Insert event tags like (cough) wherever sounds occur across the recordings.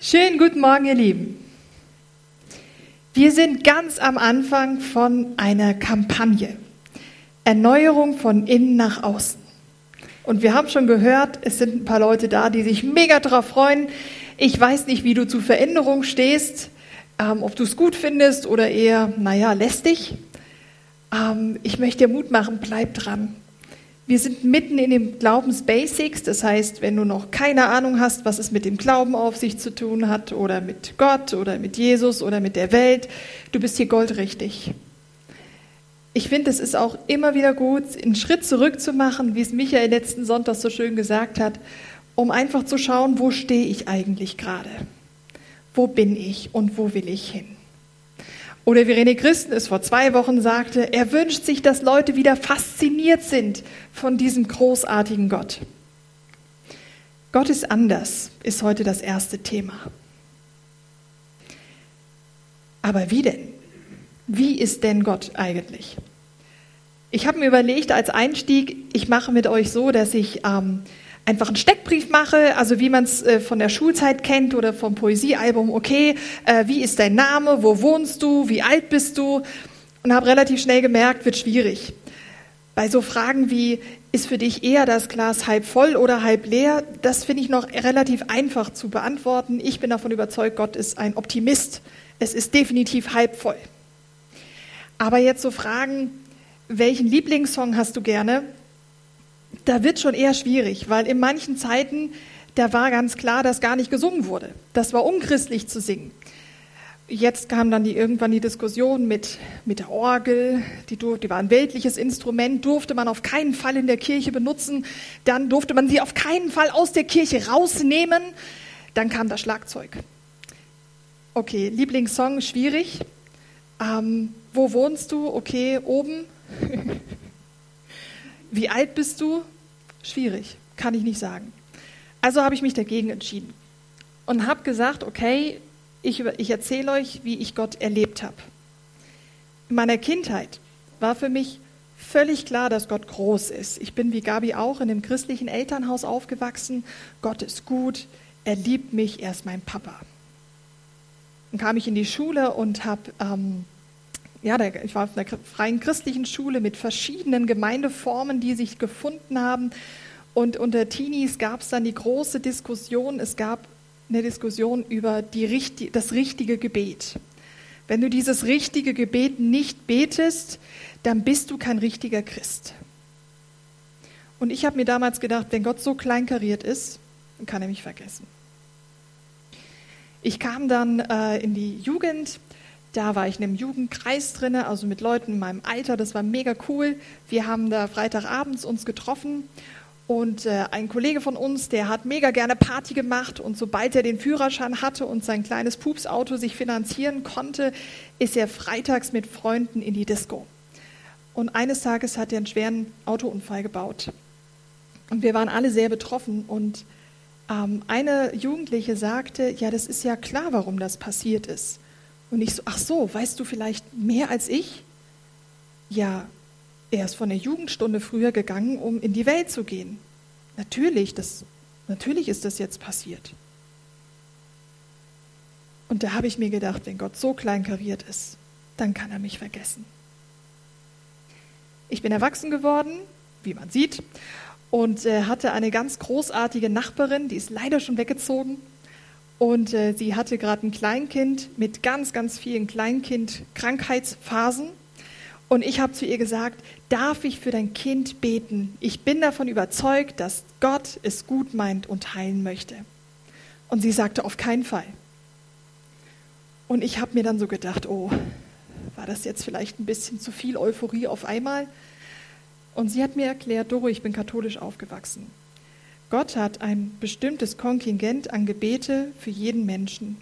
Schönen guten Morgen, ihr Lieben. Wir sind ganz am Anfang von einer Kampagne. Erneuerung von innen nach außen. Und wir haben schon gehört, es sind ein paar Leute da, die sich mega darauf freuen. Ich weiß nicht, wie du zu Veränderung stehst, ähm, ob du es gut findest oder eher, naja, lästig. Ähm, ich möchte dir Mut machen, bleib dran. Wir sind mitten in den Glaubensbasics, das heißt, wenn du noch keine Ahnung hast, was es mit dem Glauben auf sich zu tun hat oder mit Gott oder mit Jesus oder mit der Welt, du bist hier goldrichtig. Ich finde, es ist auch immer wieder gut, einen Schritt zurück zu machen, wie es Michael letzten Sonntag so schön gesagt hat, um einfach zu schauen, wo stehe ich eigentlich gerade? Wo bin ich und wo will ich hin? Oder wie René Christen es vor zwei Wochen sagte, er wünscht sich, dass Leute wieder fasziniert sind von diesem großartigen Gott. Gott ist anders, ist heute das erste Thema. Aber wie denn? Wie ist denn Gott eigentlich? Ich habe mir überlegt als Einstieg, ich mache mit euch so, dass ich ähm, einfach einen Steckbrief mache, also wie man es äh, von der Schulzeit kennt oder vom Poesiealbum, okay, äh, wie ist dein Name, wo wohnst du, wie alt bist du? Und habe relativ schnell gemerkt, wird schwierig. Bei so Fragen wie, ist für dich eher das Glas halb voll oder halb leer, das finde ich noch relativ einfach zu beantworten. Ich bin davon überzeugt, Gott ist ein Optimist. Es ist definitiv halb voll. Aber jetzt so Fragen, welchen Lieblingssong hast du gerne? Da wird schon eher schwierig, weil in manchen Zeiten, da war ganz klar, dass gar nicht gesungen wurde. Das war unchristlich zu singen. Jetzt kam dann die, irgendwann die Diskussion mit, mit der Orgel, die, die war ein weltliches Instrument, durfte man auf keinen Fall in der Kirche benutzen. Dann durfte man sie auf keinen Fall aus der Kirche rausnehmen. Dann kam das Schlagzeug. Okay, Lieblingssong, schwierig. Ähm, wo wohnst du? Okay, oben. (laughs) Wie alt bist du? Schwierig, kann ich nicht sagen. Also habe ich mich dagegen entschieden und habe gesagt, okay, ich, ich erzähle euch, wie ich Gott erlebt habe. In meiner Kindheit war für mich völlig klar, dass Gott groß ist. Ich bin wie Gabi auch in einem christlichen Elternhaus aufgewachsen. Gott ist gut, er liebt mich, er ist mein Papa. Dann kam ich in die Schule und habe ähm, ja, ich war auf einer freien christlichen Schule mit verschiedenen Gemeindeformen, die sich gefunden haben. Und unter Teenies gab es dann die große Diskussion, es gab eine Diskussion über die, das richtige Gebet. Wenn du dieses richtige Gebet nicht betest, dann bist du kein richtiger Christ. Und ich habe mir damals gedacht, wenn Gott so kleinkariert ist, dann kann er mich vergessen. Ich kam dann äh, in die Jugend da war ich in einem Jugendkreis drin, also mit Leuten in meinem Alter. Das war mega cool. Wir haben da Freitagabends uns getroffen und äh, ein Kollege von uns, der hat mega gerne Party gemacht und sobald er den Führerschein hatte und sein kleines Pupsauto sich finanzieren konnte, ist er freitags mit Freunden in die Disco. Und eines Tages hat er einen schweren Autounfall gebaut. Und wir waren alle sehr betroffen und ähm, eine Jugendliche sagte, ja, das ist ja klar, warum das passiert ist. Und ich so, ach so, weißt du vielleicht mehr als ich? Ja, er ist von der Jugendstunde früher gegangen, um in die Welt zu gehen. Natürlich, das, natürlich ist das jetzt passiert. Und da habe ich mir gedacht, wenn Gott so kleinkariert ist, dann kann er mich vergessen. Ich bin erwachsen geworden, wie man sieht, und äh, hatte eine ganz großartige Nachbarin, die ist leider schon weggezogen. Und äh, sie hatte gerade ein Kleinkind mit ganz, ganz vielen Kleinkind-Krankheitsphasen. Und ich habe zu ihr gesagt, darf ich für dein Kind beten? Ich bin davon überzeugt, dass Gott es gut meint und heilen möchte. Und sie sagte, auf keinen Fall. Und ich habe mir dann so gedacht, oh, war das jetzt vielleicht ein bisschen zu viel Euphorie auf einmal? Und sie hat mir erklärt, Doro, ich bin katholisch aufgewachsen. Gott hat ein bestimmtes Kontingent an Gebete für jeden Menschen.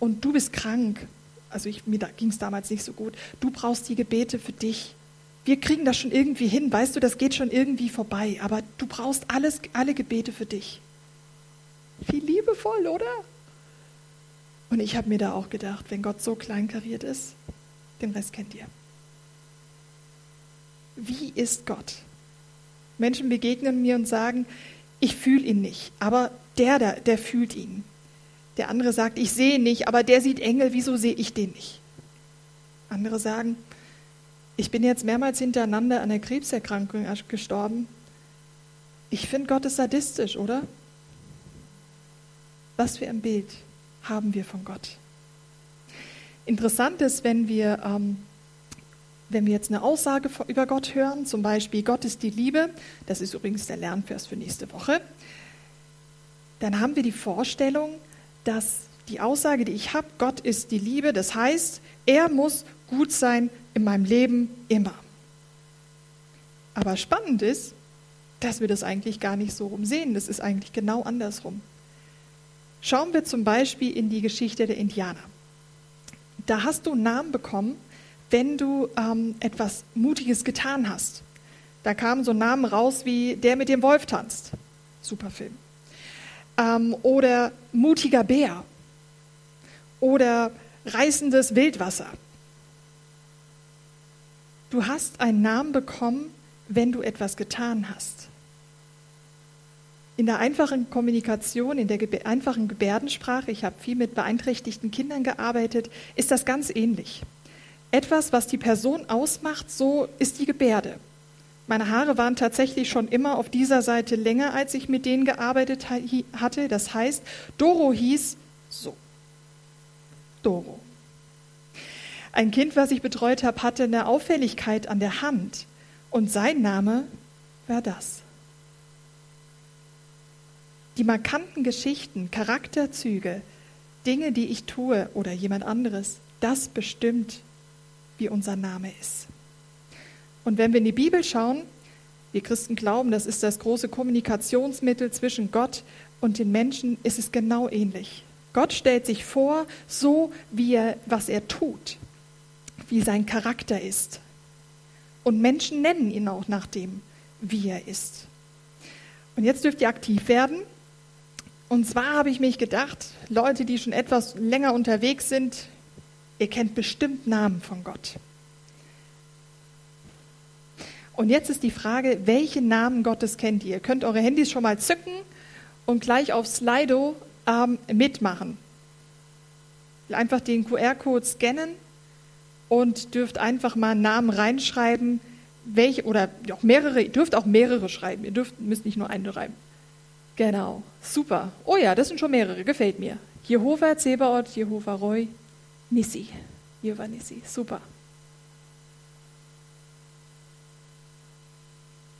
Und du bist krank. Also ich, mir ging es damals nicht so gut. Du brauchst die Gebete für dich. Wir kriegen das schon irgendwie hin. Weißt du, das geht schon irgendwie vorbei. Aber du brauchst alles, alle Gebete für dich. Wie liebevoll, oder? Und ich habe mir da auch gedacht, wenn Gott so kleinkariert ist, den Rest kennt ihr. Wie ist Gott? Menschen begegnen mir und sagen, ich fühle ihn nicht, aber der, der, der fühlt ihn. Der andere sagt, ich sehe nicht, aber der sieht Engel, wieso sehe ich den nicht? Andere sagen, ich bin jetzt mehrmals hintereinander an der Krebserkrankung gestorben. Ich finde Gott ist sadistisch, oder? Was für ein Bild haben wir von Gott? Interessant ist, wenn wir, ähm, wenn wir jetzt eine Aussage über Gott hören, zum Beispiel Gott ist die Liebe, das ist übrigens der Lernvers für nächste Woche, dann haben wir die Vorstellung, dass die Aussage, die ich habe, Gott ist die Liebe, das heißt, er muss gut sein in meinem Leben immer. Aber spannend ist, dass wir das eigentlich gar nicht so rumsehen. Das ist eigentlich genau andersrum. Schauen wir zum Beispiel in die Geschichte der Indianer. Da hast du einen Namen bekommen, wenn du ähm, etwas Mutiges getan hast. Da kamen so Namen raus wie der mit dem Wolf tanzt. Super Film. Ähm, oder mutiger Bär. Oder reißendes Wildwasser. Du hast einen Namen bekommen, wenn du etwas getan hast. In der einfachen Kommunikation, in der einfachen Gebärdensprache, ich habe viel mit beeinträchtigten Kindern gearbeitet, ist das ganz ähnlich. Etwas, was die Person ausmacht, so ist die Gebärde. Meine Haare waren tatsächlich schon immer auf dieser Seite länger, als ich mit denen gearbeitet hatte. Das heißt, Doro hieß so. Doro. Ein Kind, was ich betreut habe, hatte eine Auffälligkeit an der Hand und sein Name war das. Die markanten Geschichten, Charakterzüge, Dinge, die ich tue oder jemand anderes, das bestimmt, wie unser Name ist. Und wenn wir in die Bibel schauen, wir Christen glauben, das ist das große Kommunikationsmittel zwischen Gott und den Menschen, ist es genau ähnlich. Gott stellt sich vor, so wie er, was er tut, wie sein Charakter ist. Und Menschen nennen ihn auch nach dem, wie er ist. Und jetzt dürft ihr aktiv werden und zwar habe ich mich gedacht, Leute, die schon etwas länger unterwegs sind, ihr kennt bestimmt Namen von Gott. Und jetzt ist die Frage, welche Namen Gottes kennt ihr? Ihr könnt eure Handys schon mal zücken und gleich auf Slido ähm, mitmachen. Einfach den QR-Code scannen und dürft einfach mal Namen reinschreiben, welche oder auch mehrere, ihr dürft auch mehrere schreiben, ihr dürft, müsst nicht nur einen schreiben. Genau, super. Oh ja, das sind schon mehrere, gefällt mir. Jehova, Zebaoth, Jehova Roy, Nissi. Jehova Nissi, super.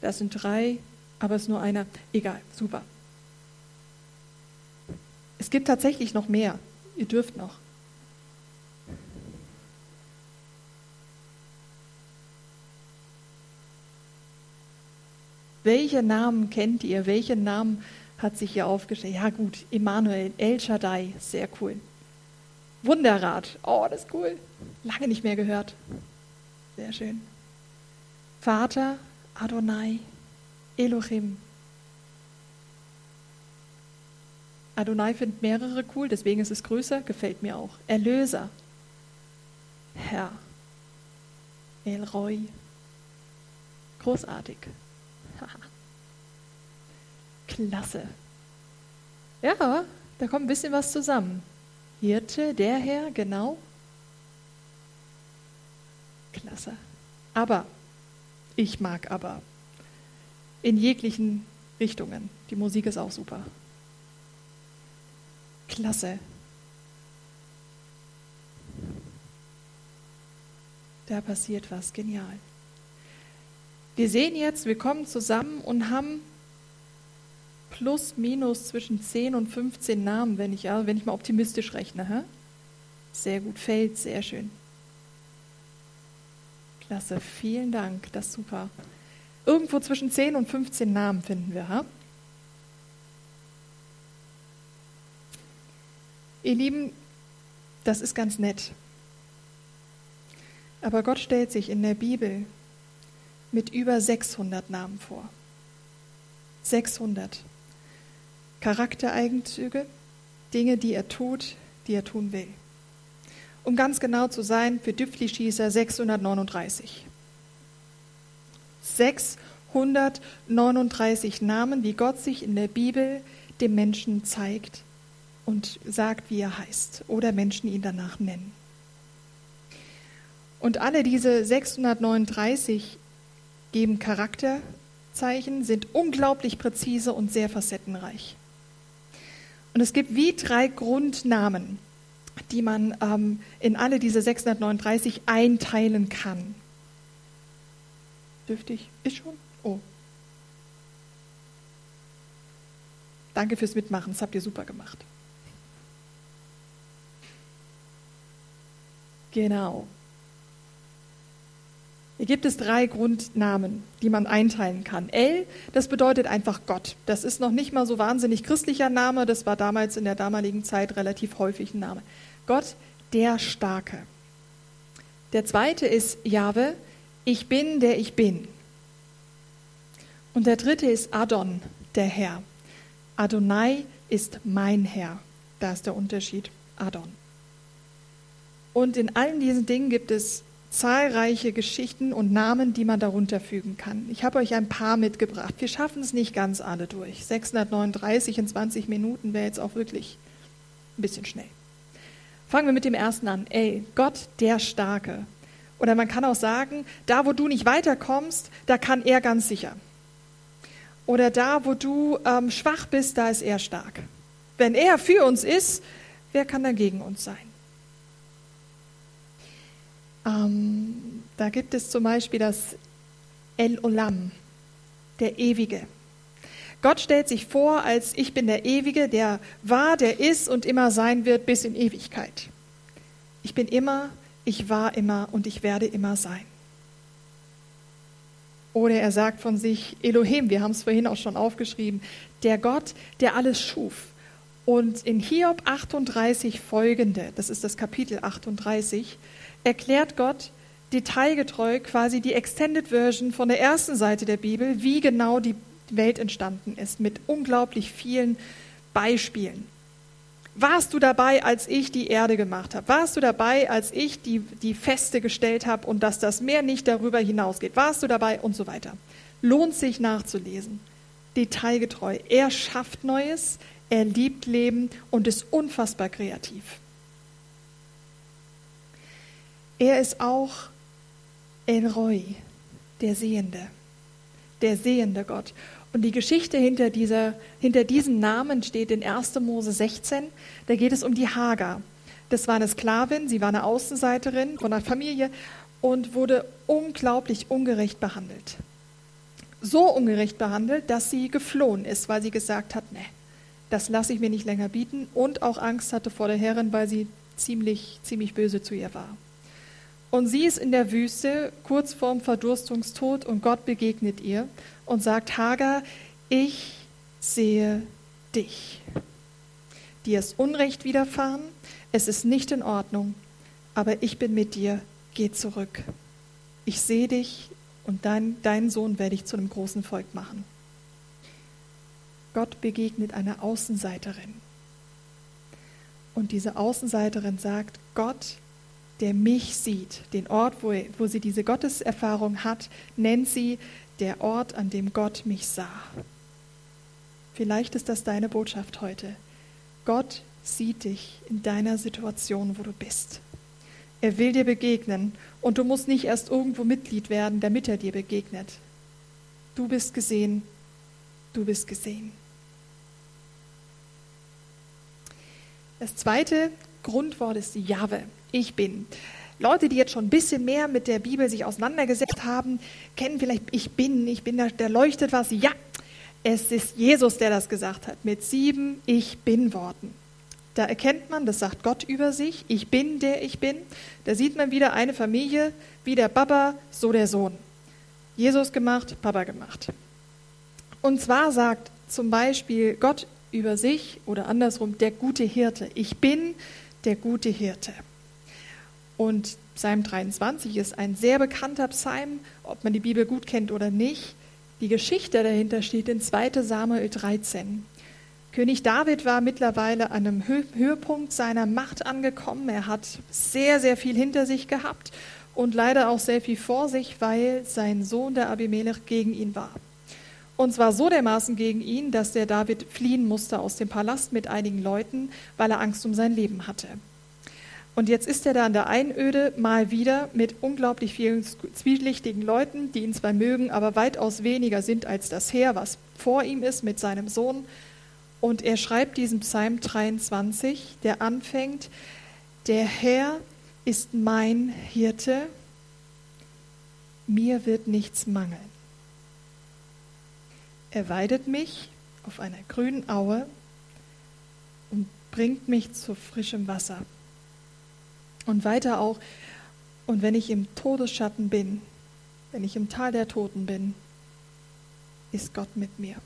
Das sind drei, aber es ist nur einer. Egal, super. Es gibt tatsächlich noch mehr. Ihr dürft noch. Welche Namen kennt ihr? Welche Namen hat sich hier aufgestellt. Ja gut, Emanuel, El Shaddai, sehr cool. Wunderrad, oh, das ist cool. Lange nicht mehr gehört. Sehr schön. Vater, Adonai, Elohim. Adonai findet mehrere cool, deswegen ist es größer, gefällt mir auch. Erlöser, Herr, El Roy. Großartig. (laughs) Klasse. Ja, da kommt ein bisschen was zusammen. Hirte, der Herr, genau. Klasse. Aber, ich mag aber. In jeglichen Richtungen. Die Musik ist auch super. Klasse. Da passiert was genial. Wir sehen jetzt, wir kommen zusammen und haben plus minus zwischen 10 und 15 Namen, wenn ich, wenn ich mal optimistisch rechne. Hä? Sehr gut, fällt, sehr schön. Klasse, vielen Dank, das ist super. Irgendwo zwischen 10 und 15 Namen finden wir. Ha? Ihr Lieben, das ist ganz nett. Aber Gott stellt sich in der Bibel mit über 600 Namen vor. 600. Charaktereigenzüge, Dinge, die er tut, die er tun will. Um ganz genau zu sein, für Düpfli-Schießer 639. 639 Namen, wie Gott sich in der Bibel dem Menschen zeigt und sagt, wie er heißt oder Menschen ihn danach nennen. Und alle diese 639 geben Charakterzeichen, sind unglaublich präzise und sehr facettenreich. Und es gibt wie drei Grundnamen, die man ähm, in alle diese 639 einteilen kann. Dürfte ich? Ist schon? Oh. Danke fürs Mitmachen, das habt ihr super gemacht. Genau. Hier gibt es drei Grundnamen, die man einteilen kann. El, das bedeutet einfach Gott. Das ist noch nicht mal so wahnsinnig christlicher Name, das war damals in der damaligen Zeit relativ häufig ein Name. Gott, der Starke. Der zweite ist Jahwe, ich bin, der ich bin. Und der dritte ist Adon, der Herr. Adonai ist mein Herr. Da ist der Unterschied. Adon. Und in allen diesen Dingen gibt es zahlreiche Geschichten und Namen, die man darunter fügen kann. Ich habe euch ein paar mitgebracht. Wir schaffen es nicht ganz alle durch. 639 in 20 Minuten wäre jetzt auch wirklich ein bisschen schnell. Fangen wir mit dem ersten an. Ey, Gott der Starke. Oder man kann auch sagen, da wo du nicht weiterkommst, da kann er ganz sicher. Oder da wo du ähm, schwach bist, da ist er stark. Wenn er für uns ist, wer kann dann gegen uns sein? Ähm, da gibt es zum Beispiel das El Olam, der Ewige. Gott stellt sich vor, als ich bin der Ewige, der war, der ist und immer sein wird bis in Ewigkeit. Ich bin immer, ich war immer und ich werde immer sein. Oder er sagt von sich, Elohim, wir haben es vorhin auch schon aufgeschrieben, der Gott, der alles schuf. Und in Hiob 38 folgende, das ist das Kapitel 38, erklärt Gott detailgetreu quasi die Extended Version von der ersten Seite der Bibel, wie genau die Welt entstanden ist, mit unglaublich vielen Beispielen. Warst du dabei, als ich die Erde gemacht habe? Warst du dabei, als ich die, die Feste gestellt habe und dass das Meer nicht darüber hinausgeht? Warst du dabei und so weiter? Lohnt sich nachzulesen. Detailgetreu. Er schafft Neues, er liebt Leben und ist unfassbar kreativ. Er ist auch El Roy, der Sehende, der sehende Gott. Und die Geschichte hinter, dieser, hinter diesem Namen steht in 1. Mose 16. Da geht es um die Hagar. Das war eine Sklavin, sie war eine Außenseiterin von einer Familie und wurde unglaublich ungerecht behandelt. So ungerecht behandelt, dass sie geflohen ist, weil sie gesagt hat, nee, das lasse ich mir nicht länger bieten und auch Angst hatte vor der Herrin, weil sie ziemlich, ziemlich böse zu ihr war. Und sie ist in der Wüste, kurz vorm Verdurstungstod, und Gott begegnet ihr und sagt, Hagar, ich sehe dich. Dir ist Unrecht widerfahren, es ist nicht in Ordnung, aber ich bin mit dir, geh zurück. Ich sehe dich und dein, deinen Sohn werde ich zu einem großen Volk machen. Gott begegnet einer Außenseiterin. Und diese Außenseiterin sagt, Gott der mich sieht. Den Ort, wo, wo sie diese Gotteserfahrung hat, nennt sie der Ort, an dem Gott mich sah. Vielleicht ist das deine Botschaft heute. Gott sieht dich in deiner Situation, wo du bist. Er will dir begegnen und du musst nicht erst irgendwo Mitglied werden, damit er dir begegnet. Du bist gesehen, du bist gesehen. Das zweite Grundwort ist Jahwe ich bin. Leute, die jetzt schon ein bisschen mehr mit der Bibel sich auseinandergesetzt haben, kennen vielleicht ich bin, ich bin, da, da leuchtet was. Ja, es ist Jesus, der das gesagt hat, mit sieben Ich bin Worten. Da erkennt man, das sagt Gott über sich, ich bin der ich bin. Da sieht man wieder eine Familie, wie der Papa, so der Sohn. Jesus gemacht, Papa gemacht. Und zwar sagt zum Beispiel Gott über sich oder andersrum der gute Hirte. Ich bin der gute Hirte. Und Psalm 23 ist ein sehr bekannter Psalm, ob man die Bibel gut kennt oder nicht. Die Geschichte dahinter steht in 2 Samuel 13. König David war mittlerweile an einem Höhepunkt seiner Macht angekommen. Er hat sehr, sehr viel hinter sich gehabt und leider auch sehr viel vor sich, weil sein Sohn, der Abimelech, gegen ihn war. Und zwar so dermaßen gegen ihn, dass der David fliehen musste aus dem Palast mit einigen Leuten, weil er Angst um sein Leben hatte. Und jetzt ist er da in der Einöde mal wieder mit unglaublich vielen zwielichtigen Leuten, die ihn zwar mögen, aber weitaus weniger sind als das Heer, was vor ihm ist mit seinem Sohn. Und er schreibt diesen Psalm 23, der anfängt, der Herr ist mein Hirte, mir wird nichts mangeln. Er weidet mich auf einer grünen Aue und bringt mich zu frischem Wasser. Und weiter auch, und wenn ich im Todesschatten bin, wenn ich im Tal der Toten bin, ist Gott mit mir.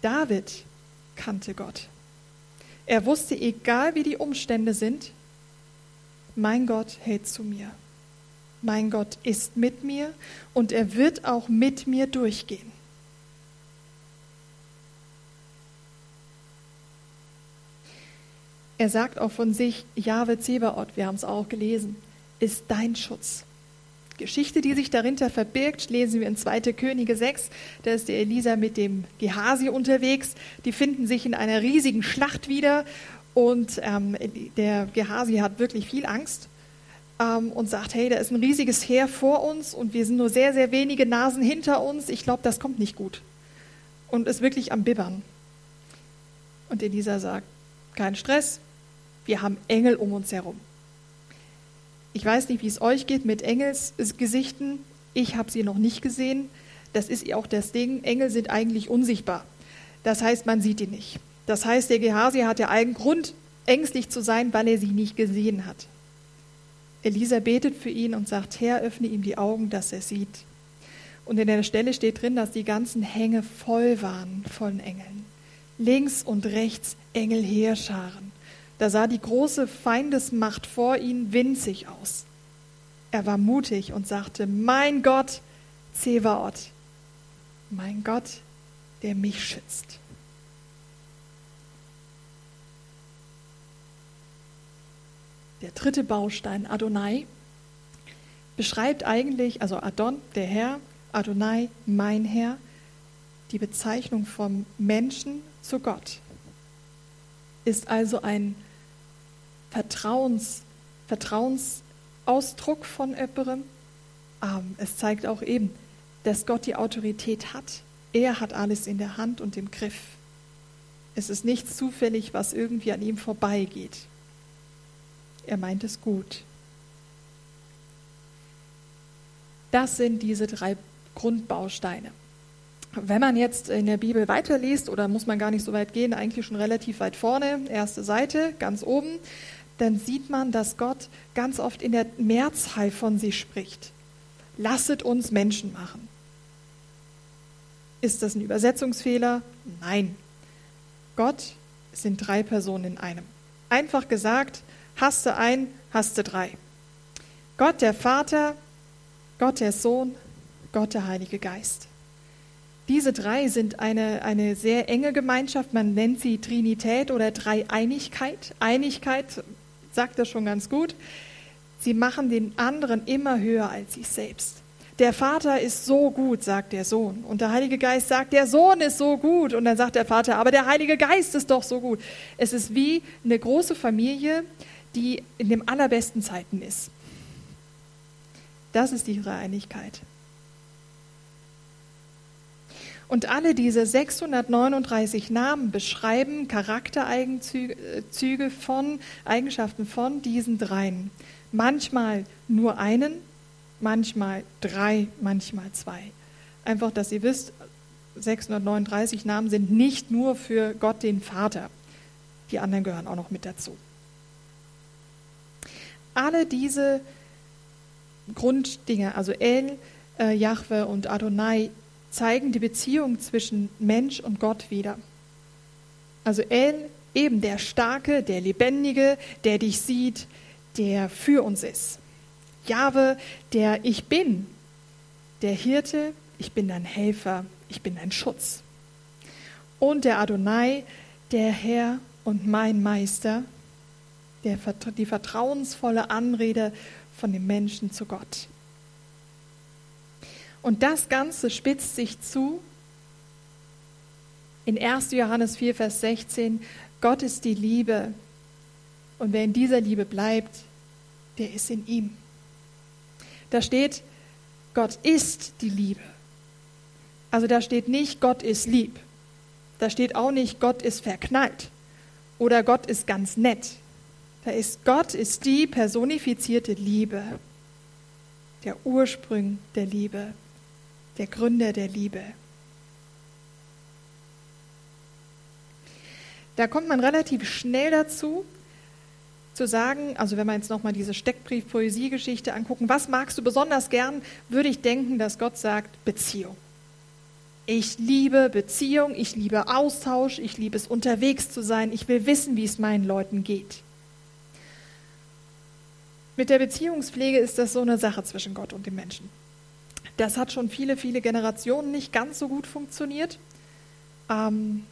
David kannte Gott. Er wusste, egal wie die Umstände sind, mein Gott hält zu mir. Mein Gott ist mit mir und er wird auch mit mir durchgehen. Er sagt auch von sich, Jahwe Zebaoth, wir haben es auch gelesen, ist dein Schutz. Geschichte, die sich darinter verbirgt, lesen wir in 2. Könige 6. Da ist der Elisa mit dem Gehasi unterwegs. Die finden sich in einer riesigen Schlacht wieder und ähm, der Gehasi hat wirklich viel Angst ähm, und sagt, hey, da ist ein riesiges Heer vor uns und wir sind nur sehr, sehr wenige Nasen hinter uns. Ich glaube, das kommt nicht gut. Und ist wirklich am Bibbern. Und Elisa sagt, kein Stress, wir haben Engel um uns herum. Ich weiß nicht, wie es euch geht mit Engelsgesichten. Ich habe sie noch nicht gesehen. Das ist auch das Ding. Engel sind eigentlich unsichtbar. Das heißt, man sieht die nicht. Das heißt, der Gehasi hat ja allen Grund, ängstlich zu sein, weil er sie nicht gesehen hat. Elisa betet für ihn und sagt, Herr, öffne ihm die Augen, dass er sieht. Und in der Stelle steht drin, dass die ganzen Hänge voll waren von Engeln. Links und rechts Engel Heerscharen. Da sah die große Feindesmacht vor ihm winzig aus. Er war mutig und sagte, mein Gott, Zevaot, mein Gott, der mich schützt. Der dritte Baustein, Adonai, beschreibt eigentlich, also Adon, der Herr, Adonai, mein Herr, die Bezeichnung vom Menschen zu Gott. Ist also ein Vertrauens, Vertrauensausdruck von Öpperem. Ähm, es zeigt auch eben, dass Gott die Autorität hat. Er hat alles in der Hand und im Griff. Es ist nichts zufällig, was irgendwie an ihm vorbeigeht. Er meint es gut. Das sind diese drei Grundbausteine. Wenn man jetzt in der Bibel weiterliest, oder muss man gar nicht so weit gehen, eigentlich schon relativ weit vorne, erste Seite, ganz oben, dann sieht man, dass Gott ganz oft in der Mehrzahl von sich spricht. Lasset uns Menschen machen. Ist das ein Übersetzungsfehler? Nein. Gott sind drei Personen in einem. Einfach gesagt, hast du ein, hast du drei. Gott der Vater, Gott der Sohn, Gott der Heilige Geist. Diese drei sind eine, eine sehr enge Gemeinschaft. Man nennt sie Trinität oder Dreieinigkeit. Einigkeit sagt das schon ganz gut. Sie machen den anderen immer höher als sich selbst. Der Vater ist so gut, sagt der Sohn. Und der Heilige Geist sagt, der Sohn ist so gut. Und dann sagt der Vater, aber der Heilige Geist ist doch so gut. Es ist wie eine große Familie, die in den allerbesten Zeiten ist. Das ist die Dreieinigkeit. Und alle diese 639 Namen beschreiben Charaktereigenzüge von, Eigenschaften von diesen dreien. Manchmal nur einen, manchmal drei, manchmal zwei. Einfach, dass ihr wisst, 639 Namen sind nicht nur für Gott den Vater. Die anderen gehören auch noch mit dazu. Alle diese Grunddinge, also El, äh, Jahwe und Adonai, zeigen die Beziehung zwischen Mensch und Gott wieder. Also El, eben der Starke, der Lebendige, der dich sieht, der für uns ist. Jahwe, der Ich bin, der Hirte, ich bin dein Helfer, ich bin dein Schutz. Und der Adonai, der Herr und mein Meister, der, die vertrauensvolle Anrede von dem Menschen zu Gott. Und das Ganze spitzt sich zu in 1. Johannes 4, Vers 16. Gott ist die Liebe. Und wer in dieser Liebe bleibt, der ist in ihm. Da steht, Gott ist die Liebe. Also da steht nicht, Gott ist lieb. Da steht auch nicht, Gott ist verknallt oder Gott ist ganz nett. Da ist Gott ist die personifizierte Liebe, der Ursprung der Liebe, der Gründer der Liebe. Da kommt man relativ schnell dazu, zu sagen, also wenn wir jetzt nochmal diese Steckbrief-Poesie-Geschichte angucken, was magst du besonders gern, würde ich denken, dass Gott sagt, Beziehung. Ich liebe Beziehung, ich liebe Austausch, ich liebe es unterwegs zu sein, ich will wissen, wie es meinen Leuten geht. Mit der Beziehungspflege ist das so eine Sache zwischen Gott und dem Menschen. Das hat schon viele, viele Generationen nicht ganz so gut funktioniert. Ähm,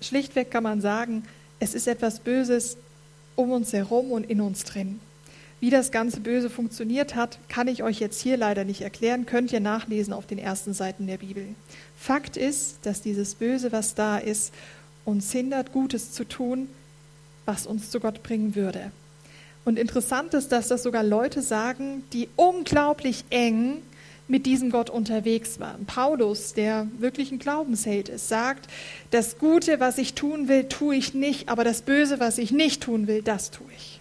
schlichtweg kann man sagen, es ist etwas Böses um uns herum und in uns drin. Wie das ganze Böse funktioniert hat, kann ich euch jetzt hier leider nicht erklären, könnt ihr nachlesen auf den ersten Seiten der Bibel. Fakt ist, dass dieses Böse, was da ist, uns hindert, Gutes zu tun, was uns zu Gott bringen würde. Und interessant ist, dass das sogar Leute sagen, die unglaublich eng mit diesem Gott unterwegs waren. Paulus, der wirklich ein Glaubensheld ist, sagt, das Gute, was ich tun will, tue ich nicht, aber das Böse, was ich nicht tun will, das tue ich.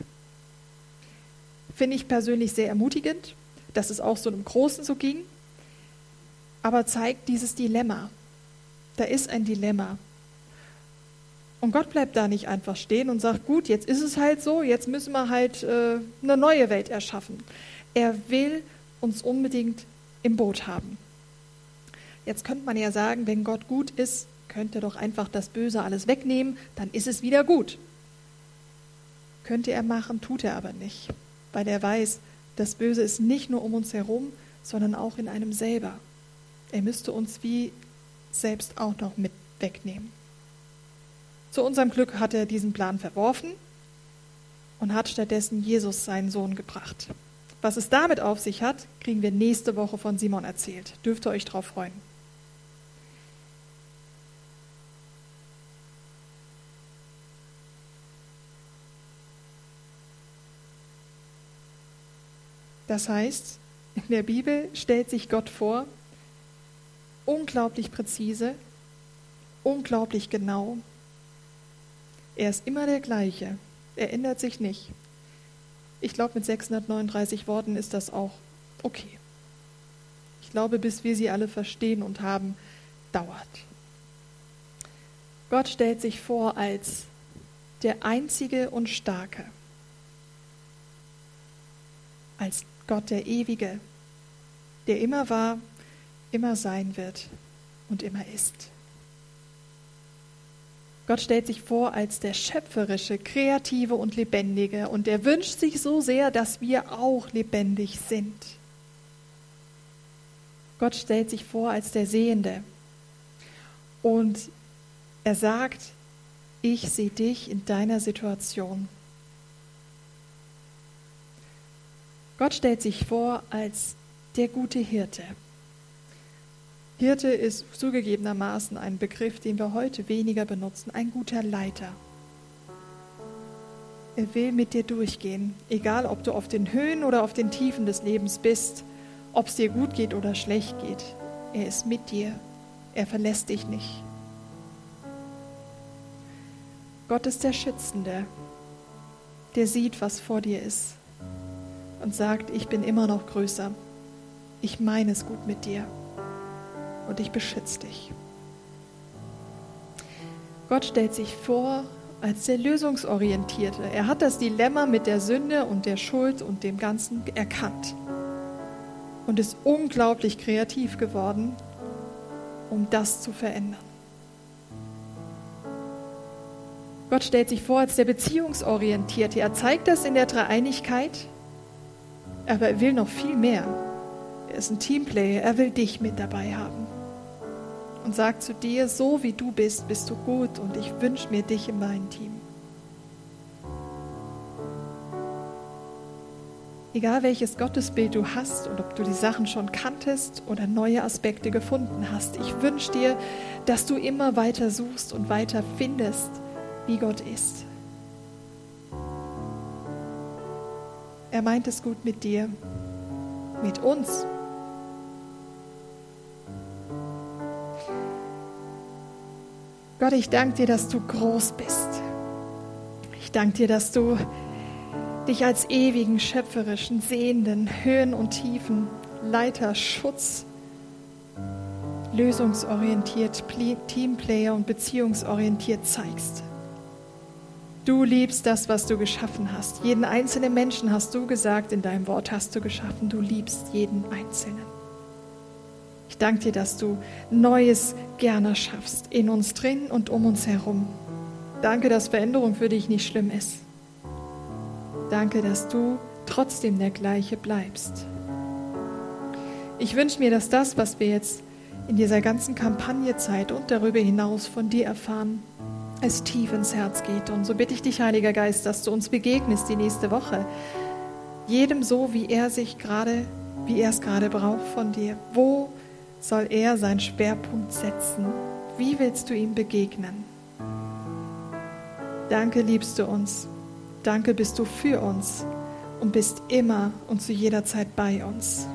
Finde ich persönlich sehr ermutigend, dass es auch so einem Großen so ging, aber zeigt dieses Dilemma. Da ist ein Dilemma. Und Gott bleibt da nicht einfach stehen und sagt, gut, jetzt ist es halt so, jetzt müssen wir halt äh, eine neue Welt erschaffen. Er will uns unbedingt im Boot haben. Jetzt könnte man ja sagen, wenn Gott gut ist, könnte er doch einfach das Böse alles wegnehmen, dann ist es wieder gut. Könnte er machen, tut er aber nicht weil er weiß, das Böse ist nicht nur um uns herum, sondern auch in einem selber. Er müsste uns wie selbst auch noch mit wegnehmen. Zu unserem Glück hat er diesen Plan verworfen und hat stattdessen Jesus, seinen Sohn, gebracht. Was es damit auf sich hat, kriegen wir nächste Woche von Simon erzählt. Dürft ihr euch darauf freuen. Das heißt, in der Bibel stellt sich Gott vor, unglaublich präzise, unglaublich genau. Er ist immer der gleiche, er ändert sich nicht. Ich glaube, mit 639 Worten ist das auch okay. Ich glaube, bis wir sie alle verstehen und haben, dauert. Gott stellt sich vor als der Einzige und Starke, als Gott der Ewige, der immer war, immer sein wird und immer ist. Gott stellt sich vor als der schöpferische, kreative und lebendige und er wünscht sich so sehr, dass wir auch lebendig sind. Gott stellt sich vor als der Sehende und er sagt, ich sehe dich in deiner Situation. Gott stellt sich vor als der gute Hirte. Hirte ist zugegebenermaßen ein Begriff, den wir heute weniger benutzen, ein guter Leiter. Er will mit dir durchgehen, egal ob du auf den Höhen oder auf den Tiefen des Lebens bist, ob es dir gut geht oder schlecht geht. Er ist mit dir, er verlässt dich nicht. Gott ist der Schützende, der sieht, was vor dir ist und sagt, ich bin immer noch größer. Ich meine es gut mit dir und ich beschütze dich. Gott stellt sich vor als der Lösungsorientierte. Er hat das Dilemma mit der Sünde und der Schuld und dem Ganzen erkannt und ist unglaublich kreativ geworden, um das zu verändern. Gott stellt sich vor als der Beziehungsorientierte. Er zeigt das in der Dreieinigkeit aber er will noch viel mehr. Er ist ein Teamplayer. Er will dich mit dabei haben. Und sagt zu dir, so wie du bist, bist du gut und ich wünsche mir dich in meinem Team. Egal welches Gottesbild du hast und ob du die Sachen schon kanntest oder neue Aspekte gefunden hast, ich wünsche dir, dass du immer weiter suchst und weiter findest, wie Gott ist. Er meint es gut mit dir, mit uns. Gott, ich danke dir, dass du groß bist. Ich danke dir, dass du dich als ewigen, schöpferischen, sehenden, Höhen und Tiefen, Leiter, Schutz, lösungsorientiert, Teamplayer und beziehungsorientiert zeigst. Du liebst das, was du geschaffen hast. Jeden einzelnen Menschen hast du gesagt, in deinem Wort hast du geschaffen. Du liebst jeden Einzelnen. Ich danke dir, dass du Neues gerne schaffst, in uns drin und um uns herum. Danke, dass Veränderung für dich nicht schlimm ist. Danke, dass du trotzdem der gleiche bleibst. Ich wünsche mir, dass das, was wir jetzt in dieser ganzen Kampagnezeit und darüber hinaus von dir erfahren, es tief ins Herz geht. Und so bitte ich dich, Heiliger Geist, dass du uns begegnest die nächste Woche. Jedem so, wie er sich gerade, wie er es gerade braucht von dir. Wo soll er seinen Schwerpunkt setzen? Wie willst du ihm begegnen? Danke, liebst du uns. Danke bist du für uns und bist immer und zu jeder Zeit bei uns.